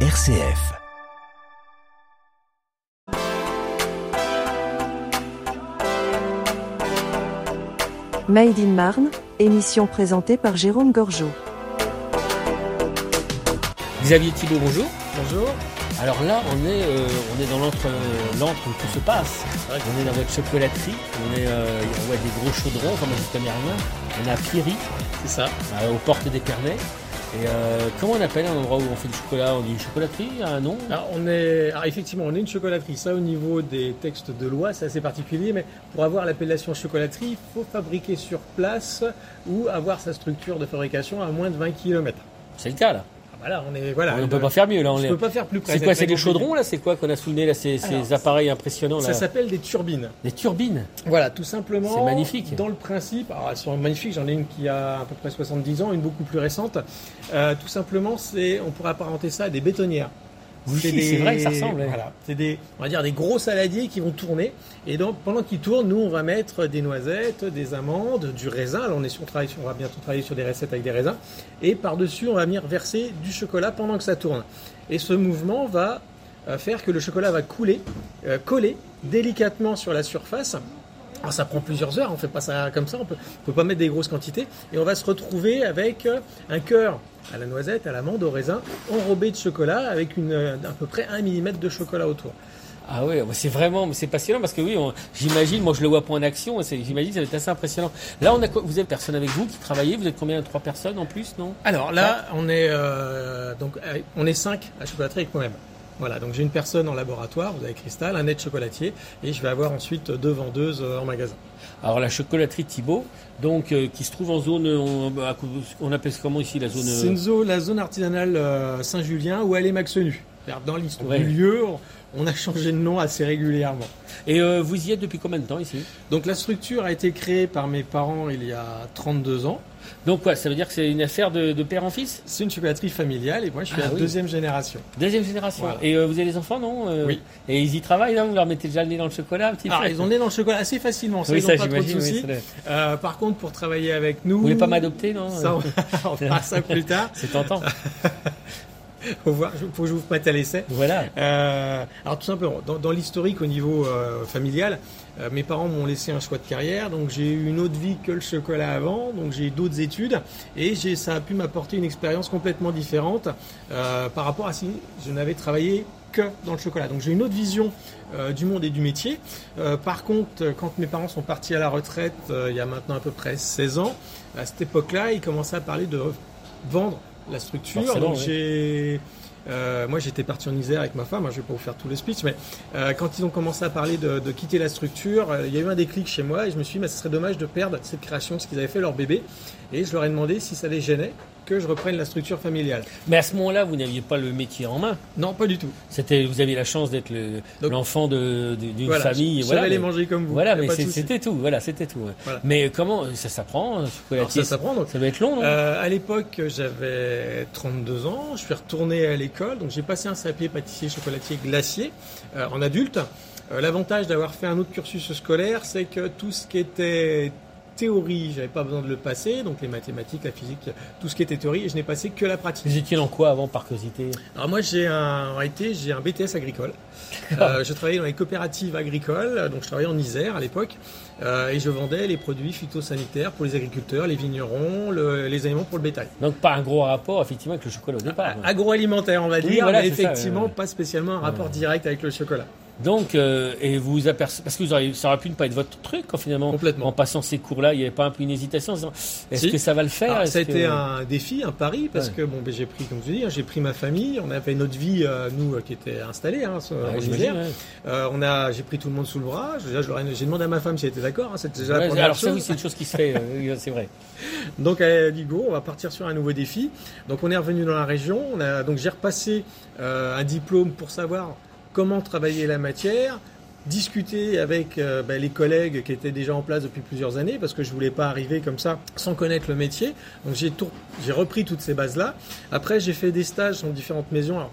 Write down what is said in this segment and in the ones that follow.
RCF. Made in Marne, émission présentée par Jérôme Gorgeau. Xavier Thibault, bonjour. Bonjour. Alors là, on est, euh, on est dans l'entre, l'entre où tout se passe. On est dans votre chocolaterie. On, est, euh, on voit des gros chaudrons, comme on dit. On est à Pierry, C'est ça. euh, aux portes des Pernets. Et euh, comment on appelle un endroit où on fait du chocolat? On dit une chocolaterie, un nom? Alors, on est, alors, effectivement, on est une chocolaterie. Ça, au niveau des textes de loi, c'est assez particulier. Mais pour avoir l'appellation chocolaterie, il faut fabriquer sur place ou avoir sa structure de fabrication à moins de 20 km. C'est le cas là. Ah, voilà, on est, voilà. on ne peut pas faire mieux là. On est- peux pas faire plus près. C'est quoi C'est des chaudrons là C'est quoi qu'on a soulevé là Ces, ces appareils impressionnants Ça s'appelle des turbines. Des turbines. Voilà, tout simplement. C'est magnifique. Dans le principe, alors elles sont magnifiques, j'en ai une qui a à peu près 70 ans, une beaucoup plus récente. Euh, tout simplement, c'est, on pourrait apparenter ça à des bétonnières. Oui, c'est vrai que ça ressemble. Voilà, c'est des, on va dire des gros saladiers qui vont tourner. Et donc, pendant qu'ils tournent, nous, on va mettre des noisettes, des amandes, du raisin. Là, on est sur, on travaille on va bientôt travailler sur des recettes avec des raisins. Et par-dessus, on va venir verser du chocolat pendant que ça tourne. Et ce mouvement va euh, faire que le chocolat va couler, euh, coller délicatement sur la surface. Alors ça prend plusieurs heures, on fait pas ça comme ça, on peut, on peut pas mettre des grosses quantités. Et on va se retrouver avec euh, un cœur à la noisette, à l'amande, au raisin, enrobé de chocolat avec une, euh, à peu près 1 mm de chocolat autour. Ah ouais, c'est vraiment, c'est passionnant parce que oui, j'imagine, moi je le vois pas en action, j'imagine que ça va être assez impressionnant. Là, on a, vous êtes personne avec vous qui travaillez, vous êtes combien Trois personnes en plus, non? Alors là, on est euh, donc euh, on est 5 à chocolaterie avec moi-même. Voilà, donc j'ai une personne en laboratoire, vous avez Cristal, un aide chocolatier, et je vais avoir ensuite deux vendeuses euh, en magasin. Alors la chocolaterie Thibault, donc euh, qui se trouve en zone, on, cou- on appelle comment ici la zone C'est une zone, la zone artisanale euh, Saint-Julien où elle est Maxenu. Dans l'histoire Ouais. du lieu, on- a changé de nom assez régulièrement. Et euh, vous y êtes depuis combien de temps ici? Donc la structure a été créée par mes parents il y a 32 ans. Donc quoi, ça veut dire que c'est une affaire de, de père en fils? C'est une chocolaterie familiale et moi je suis Ah la oui. deuxième génération. Deuxième génération. Voilà. Et euh, vous avez des enfants, non Euh, Oui. Et ils y travaillent, là Vous leur mettez déjà le nez dans le chocolat un petit Alors peu? ils ont né dans le chocolat assez facilement, ça Oui, ils ça pas trop de oui, Euh, par contre pour travailler avec nous... Vous voulez pas m'adopter, non? ça, on, fera ça plus tard. C'est tentant. Faut voir, faut que je vous mette à l'essai. voilà. Euh, alors tout simplement, dans, dans l'historique au niveau euh, familial, euh, mes parents m'ont laissé un choix de carrière, donc j'ai eu une autre vie que le chocolat avant, donc j'ai eu d'autres études et j'ai, ça a pu m'apporter une expérience complètement différente par rapport à si je n'avais travaillé que dans le chocolat. Donc j'ai une autre vision euh, du monde et du métier. Euh, par contre, quand mes parents sont partis à la retraite euh, il y a maintenant à peu près 16 ans, à cette époque-là, ils commençaient à parler de vendre la structure. Forcément, Donc oui. j'ai euh, moi, j'étais parti en Isère avec ma femme. hein, je vais pas vous faire tous les speeches, mais euh, quand ils ont commencé à parler de, de quitter la structure, euh, il y a eu un déclic chez moi et je me suis dit, bah, ce serait dommage de perdre cette création, ce qu'ils avaient fait leur bébé. Et je leur ai demandé si ça les gênait que je reprenne la structure familiale. Mais à ce moment-là, vous n'aviez pas le métier en main. Non, pas du tout. C'était, vous aviez la chance d'être l'enfant d'une Voilà, famille. je voilà, savais les mais- manger comme vous. Voilà, mais c'était tout. Voilà, c'était tout. Voilà. Mais comment ça s'apprend chocolatier ça s'apprend. Ça doit être long, non? Euh, à l'époque, j'avais 32 ans. Je suis retourné à l'école, donc j'ai passé un CAP pâtissier, chocolatier, glacier euh, en adulte. Euh, L'avantage d'avoir fait un autre cursus scolaire, c'est que tout ce qui était théorie, j'avais pas besoin de le passer, donc les mathématiques, la physique, tout ce qui était théorie, et je n'ai passé que la pratique. Vous étiez dans quoi avant, par curiosité? Alors moi, j'ai un, en réalité, j'ai un BTS agricole. Euh, je travaillais dans les coopératives agricoles, donc je travaillais en Isère à l'époque, euh, et je vendais les produits phytosanitaires pour les agriculteurs, les vignerons, le- les aliments pour le bétail. Donc pas un gros rapport effectivement avec le chocolat au départ. ouais. Agroalimentaire, on va Oui, dire, voilà, mais ça, effectivement, pas spécialement un rapport direct avec le chocolat. Donc euh, et vous vous apercevez parce que vous auriez, ça aurait pu ne pas être votre truc quand finalement. Complètement. En passant ces cours-là, il n'y avait pas un peu une hésitation en disant, Est-ce Si. que ça va le faire? Alors, Est-ce ça a que- été un défi, un pari, parce Ouais. que bon, ben, j'ai pris, comme je dis, hein, j'ai pris ma famille, on avait notre vie, euh, nous, euh, qui était installée hein, Ouais, en ouais. Euh, on a, j'ai pris tout le monde sous le bras. J'ai demandé à ma femme si elle était d'accord. hein, c'était déjà la première alors ça, chose. oui, c'est une chose qui se fait, euh, c'est vrai. Donc elle a dit go, on va partir sur un nouveau défi. Donc on est revenu dans la région. On a, donc j'ai repassé un diplôme pour savoir comment travailler la matière, discuter avec euh, ben, les collègues qui étaient déjà en place depuis plusieurs années parce que je voulais pas arriver comme ça sans connaître le métier. Donc j'ai repris toutes ces bases là. Après j'ai fait des stages dans différentes maisons. Alors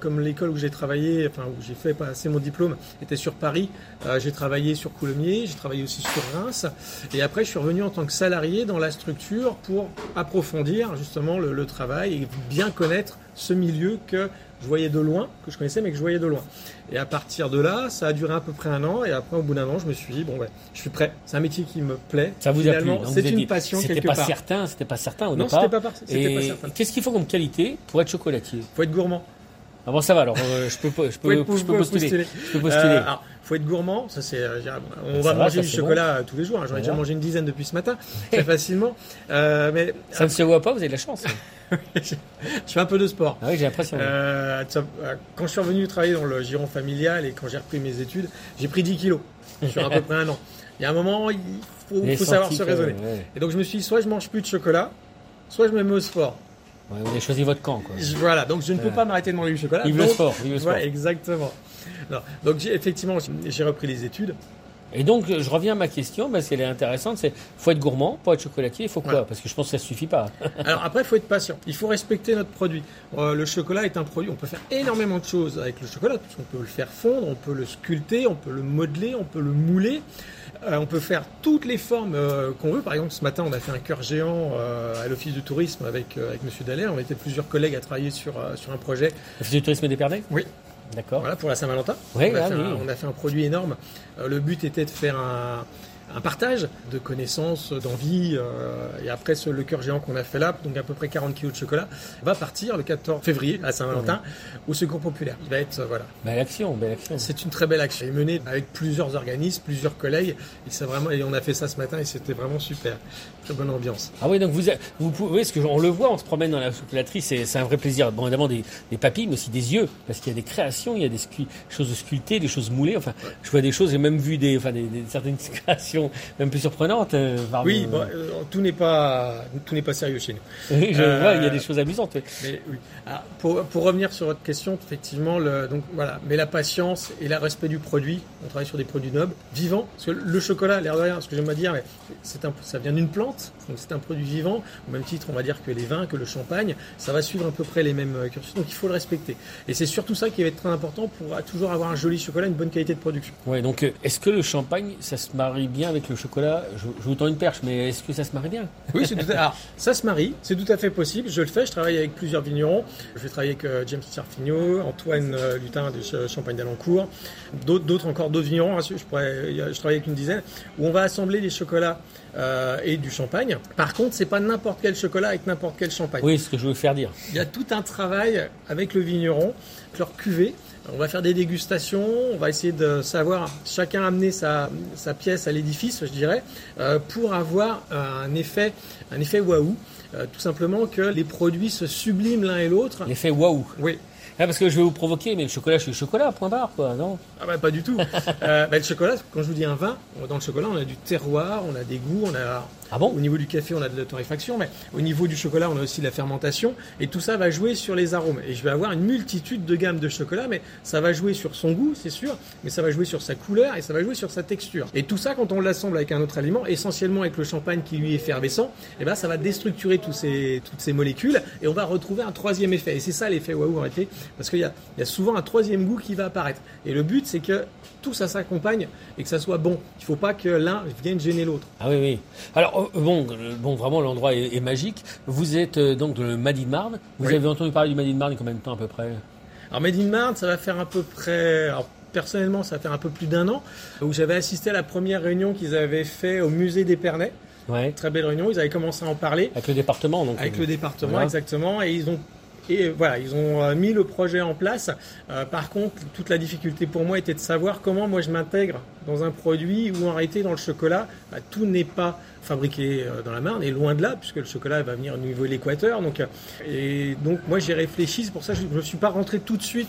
comme l'école où j'ai travaillé, enfin où j'ai fait passer mon diplôme était sur Paris, euh, j'ai travaillé sur Coulommiers, j'ai travaillé aussi sur Reims. Et après je suis revenu en tant que salarié dans la structure pour approfondir justement le travail et bien connaître ce milieu que je voyais de loin, que je connaissais mais que je voyais de loin. Et à partir de là, ça a duré à peu près un an et après au bout d'un an, je me suis dit bon ouais, je suis prêt. C'est un métier qui me plaît. Ça vous a plu C'est une dit, passion C'était quelque pas part. certain, c'était pas certain au Non, départ. c'était pas, c'était pas certain. qu'est-ce qu'il faut comme qualité pour être chocolatier? Faut être gourmand. Ah bon, ça va. Alors, euh, je peux, pas- je Faut peux, être- je peux faut postuler. Je peux postuler. Euh, alors, faut être gourmand, ça c'est. euh, on Ça va va, manger du chocolat tous les jours. hein. J'en ai déjà mangé une dizaine depuis ce matin, très facilement. Euh, mais ça ne se voit pas. Vous avez de la chance. je fais un peu de sport. Ah oui, j'ai l'impression. Euh, quand je suis revenu travailler dans le giron familial et quand j'ai repris mes études, j'ai pris 10 kilos sur à peu près un an. Il y a un moment, il faut, savoir se raisonner. ouais. Et donc je me suis dit, soit je mange plus de chocolat, soit je me mets au sport. Ouais, vous avez choisi votre camp. Quoi. Voilà, donc je ne peux pas m'arrêter de manger du chocolat. Vive le Donc- sport. Vive le sport. Ouais, exactement. Non. Donc effectivement, j'ai- repris les études. Et donc, je reviens à ma question, parce qu'elle est intéressante. C'est, faut être gourmand, pour être chocolatier, il faut quoi? Voilà. Parce que je pense que ça suffit pas. Alors après, il faut être patient. Il faut respecter notre produit. Euh, le chocolat est un produit. On peut faire énormément de choses avec le chocolat. Parce qu'on peut le faire fondre, on peut le sculpter, on peut le modeler, on peut le mouler. Euh, on peut faire toutes les formes euh, qu'on veut. Par exemple, ce matin, on a fait un cœur géant euh, à l'office du tourisme avec avec Monsieur Dallaire. On était plusieurs collègues à travailler sur sur un projet. L'office du tourisme d'Épernay Oui. D'accord. Voilà pour la Saint-Valentin. Oui, on, a ah fait oui. un, on a fait un produit énorme. Le but était de faire un, un partage de connaissances, d'envie. euh, et après, ce- le cœur géant qu'on a fait là, donc à peu près 40 kilos de chocolat, va partir le 14 février à Saint-Valentin au Secours Populaire. Il va être, euh, voilà. Belle action, belle action. C'est une très belle action. Elle est menée avec plusieurs organismes, plusieurs collègues. Et, c'est vraiment, et on a fait ça ce matin et c'était vraiment super. Très bonne ambiance. Ah oui, donc vous, vous pouvez, parce que on le voit, on se promène dans la chocolaterie, c'est c'est un vrai plaisir. Bon, évidemment des, des papilles, mais aussi des yeux, parce qu'il y a des créations, il y a des choses sculptées, des choses moulées. Enfin, je vois des choses, j'ai même vu des, enfin, des, des- certaines créations même plus surprenantes. euh, parmi- Oui, bon, euh, tout n'est pas, tout n'est pas sérieux chez nous. Je Euh, vois, il y a des choses amusantes. Mais oui. Alors, pour, pour revenir sur votre question, effectivement, le, donc voilà, mais la patience et le respect du produit. On travaille sur des produits nobles, vivants. Parce que le chocolat, l'air de rien, ce que j'aime à dire, c'est un, ça vient d'une plante, donc c'est un produit vivant. Au même titre, on va dire que les vins, que le champagne, ça va suivre à peu près les mêmes euh, cursus. Donc il faut le respecter. Et c'est surtout ça qui va être très important pour euh, toujours avoir un joli chocolat, une bonne qualité de production. Ouais, donc euh, est-ce que le champagne, ça se marie bien avec le chocolat je, je vous tends une perche, mais est-ce que ça se marie bien? Oui, c'est tout à... Alors, ça se marie, c'est tout à fait possible. Je le fais, je travaille avec plusieurs vignerons. Je vais travailler avec euh, James Sarfigno, Antoine euh, Lutin de Ch- Champagne d'Alencourt, d'autres, encore, d'autres vignerons. hein, Je, pourrais, je travaille avec une dizaine, où on va assembler les chocolats euh, et du champagne. Par contre, c'est pas n'importe quel chocolat avec n'importe quel champagne. Oui, c'est ce que je veux faire dire. Il y a tout un travail avec le vigneron, leur cuvée. On va faire des dégustations, on va essayer de savoir, chacun amener sa, sa pièce à l'édifice, je dirais, euh, pour avoir un effet, un effet waouh. Euh, tout simplement que les produits se subliment l'un et l'autre. L'effet waouh. Oui. Ah, parce que je vais vous provoquer, mais le chocolat, je suis le chocolat, point barre, quoi, non? Ah bah pas du tout. euh, bah, le chocolat, quand je vous dis un vin, dans le chocolat, on a du terroir, on a des goûts, on a Ah bon? Au niveau du café, on a de la torréfaction, mais au niveau du chocolat, on a aussi de la fermentation. Et tout ça va jouer sur les arômes. Et je vais avoir une multitude de gammes de chocolat, mais ça va jouer sur son goût, c'est sûr, mais ça va jouer sur sa couleur et ça va jouer sur sa texture. Et tout ça, quand on l'assemble avec un autre aliment, essentiellement avec le champagne qui lui est effervescent, et ben ça va déstructurer tous ces, toutes ces molécules et on va retrouver un troisième effet. Et c'est ça l'effet waouh en réalité, parce qu'il y a, il y a souvent un troisième goût qui va apparaître. Et le but, c'est que tout ça s'accompagne et que ça soit bon. Il ne faut pas que l'un vienne gêner l'autre. Ah oui, oui. Alors, euh, bon, euh, bon vraiment, l'endroit est, est magique. Vous êtes euh, donc de le Madi de Marne. Vous Oui. avez entendu parler du Madi de Marne il y a combien de temps à peu près? Alors Made in Marne, ça va faire à peu près. Alors, personnellement, ça va faire un peu plus d'un an où j'avais assisté à la première réunion qu'ils avaient fait au musée d'Épernay. Ouais. Très belle réunion. Ils avaient commencé à en parler Avec le département, donc. avec le département voilà. exactement et ils ont et voilà, ils ont euh, mis le projet en place. Euh, par contre, toute la difficulté pour moi était de savoir comment moi je m'intègre dans un produit où en réalité dans le chocolat, bah, tout n'est pas fabriqué euh, dans la Marne et loin de là puisque le chocolat va venir au niveau de l'équateur. Donc et donc moi j'ai réfléchi, c'est pour ça que je ne suis pas rentré tout de suite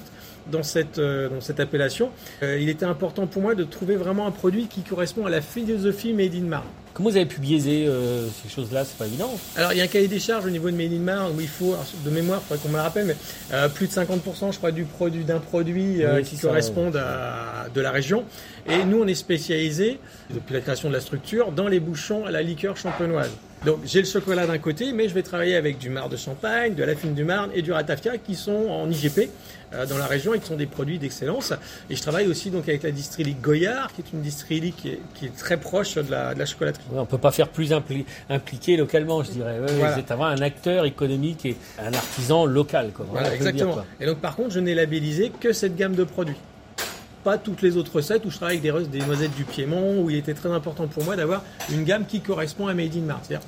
dans cette, euh, dans cette appellation. Euh, il était important pour moi de trouver vraiment un produit qui correspond à la philosophie Made in Marne. Comment vous avez pu biaiser euh, ces choses-là? C'est pas évident. Alors il y a un cahier des charges au niveau de Made in Marne où il faut, de mémoire, il faudrait qu'on me le rappelle, mais euh, plus de 50% je crois du produit d'un produit euh, Oui, qui correspondent à de la région. Et nous on est spécialisé depuis la création de la structure dans les bouchons à la liqueur champenoise. Donc j'ai le chocolat d'un côté, mais je vais travailler avec du marc de Champagne, de la fine du Marne et du ratafia qui sont en IGP euh, dans la région et qui sont des produits d'excellence. Et je travaille aussi donc avec la distillerie Goyard, qui est une distillerie qui est, qui est très proche de la, de la chocolaterie. Ouais, on peut pas faire plus impli- impliqué localement, je dirais. Ouais, Voilà. C'est avoir un acteur économique et un artisan local. Quoi. Voilà, dire, exactement. quoi. et donc par contre, je n'ai labellisé que cette gamme de produits. Pas toutes les autres recettes où je travaille avec des, noisettes du Piémont, où il était très important pour moi d'avoir une gamme qui correspond à Made in Mars. C'est-à-dire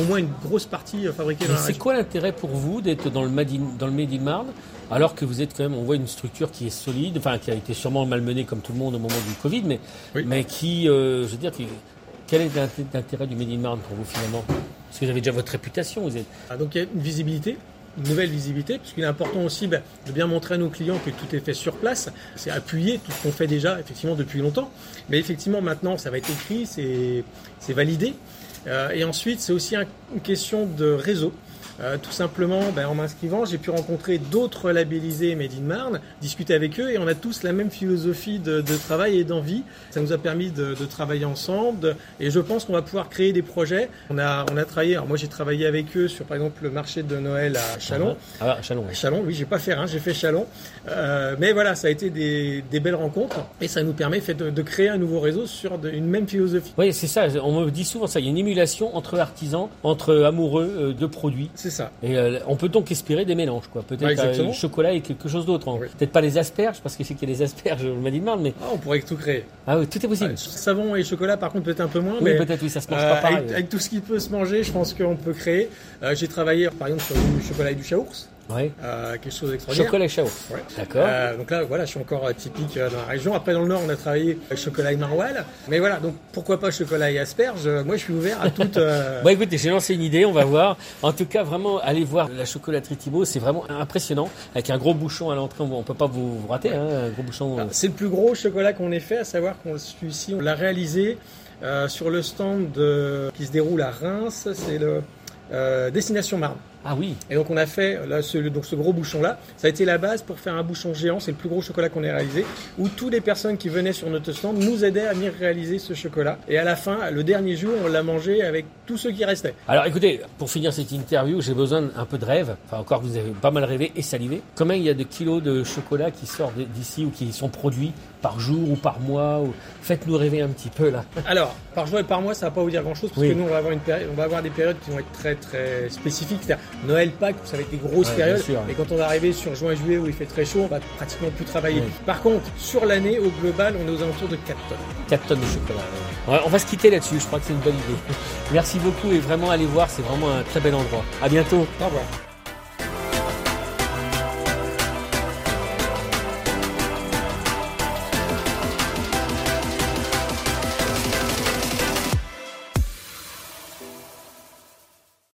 au moins une grosse partie euh, fabriquée dans Mais la c'est quoi l'intérêt pour vous d'être dans le Made in, dans le Made in Marne alors que vous êtes quand même, on voit une structure qui est solide, enfin qui a été sûrement malmenée comme tout le monde au moment du Covid, mais, Oui. mais qui, euh, je veux dire, qui- quel est l'inté- l'intérêt du Made in Marne pour vous finalement? Parce que vous avez déjà votre réputation, vous êtes. Ah, donc il y a une visibilité, une nouvelle visibilité, puisqu'il est important aussi ben, de bien montrer à nos clients que tout est fait sur place. C'est appuyer tout ce qu'on fait déjà, effectivement, depuis longtemps. Mais effectivement, maintenant, ça va être écrit, c'est validé. Euh, et ensuite, c'est aussi un- une question de réseau. Euh, tout simplement, ben, en m'inscrivant, j'ai pu rencontrer d'autres labellisés Made in Marne, discuter avec eux, et on a tous la même philosophie de, de travail et d'envie. Ça nous a permis de, de travailler ensemble, et je pense qu'on va pouvoir créer des projets. On a, on a travaillé, alors moi j'ai travaillé avec eux sur par exemple le marché de Noël à Chalon. Ah, ah, Chalon. À Chalon, oui, j'ai pas fait, hein, j'ai fait Chalon. Euh, mais voilà, ça a été des, des belles rencontres, et ça nous permet fait, de, de créer un nouveau réseau sur une même philosophie. Oui, c'est ça. On me dit souvent ça. Il y a une émulation entre artisans, entre amoureux euh, de produits. C'est ça. Et euh, on peut donc espérer des mélanges, quoi. Peut-être Ouais, euh, chocolat et quelque chose d'autre. hein. Oui. Peut-être pas les asperges, parce que c'est qu'il y a les asperges au Made in Marne, mais Ah, on pourrait tout créer. ah oui, tout est possible. Savon et chocolat, par contre, peut-être un peu moins. oui, mais peut-être oui, ça se mange Euh, pas pareil. avec, avec tout ce qui peut se manger, je pense qu'on peut créer. Euh, j'ai travaillé par exemple sur du chocolat et du chaours, Ouais. euh, quelque chose d'extraordinaire. Chocolat. Ouais. D'accord. Euh, donc là, voilà, je suis encore euh, typique euh, dans la région. Après, dans le Nord, on a travaillé avec chocolat et maroilles. Mais voilà, donc pourquoi pas chocolat et asperges? Moi, je suis ouvert à toute. euh, Bon, écoutez, j'ai lancé une idée, on va voir. En tout cas, vraiment, allez voir la chocolaterie Thibault, c'est vraiment impressionnant. Avec un gros bouchon à l'entrée, on on peut pas vous, vous rater, hein, un gros bouchon. Ah, C'est le plus gros chocolat qu'on ait fait, à savoir qu'on celui-ci, on l'a réalisé sur le stand de- qui se déroule à Reims. C'est le Destination Marne. Ah oui, Et donc on a fait là, ce, donc ce gros bouchon là, ça a été la base pour faire un bouchon géant, c'est le plus gros chocolat qu'on ait réalisé, où toutes les personnes qui venaient sur notre stand nous aidaient à venir réaliser ce chocolat. Et à la fin, le dernier jour, on l'a mangé avec tous ceux qui restaient. Alors écoutez, pour finir cette interview, j'ai besoin d'un peu de rêve. Enfin encore, vous avez pas mal rêvé et salivé. Combien il y a de kilos de chocolat qui sortent d'ici ou qui sont produits par jour ou par mois ou... Faites-nous rêver un petit peu là. Alors, par jour et par mois, ça va pas vous dire grand chose parce Oui. que nous, on va avoir une période, on va avoir des périodes qui vont être très très spécifiques. C'est-à-dire Noël, Pâques, ça va être des grosses Ouais, périodes. Et quand on va arriver sur juin, juillet où il fait très chaud, on va pratiquement plus travailler. Par contre, sur l'année, au global, on est aux alentours de 4 tonnes. 4 tonnes de chocolat. on va se quitter là-dessus, je crois que c'est une bonne idée. Merci beaucoup et vraiment allez voir, c'est vraiment un très bel endroit. À bientôt. Au revoir.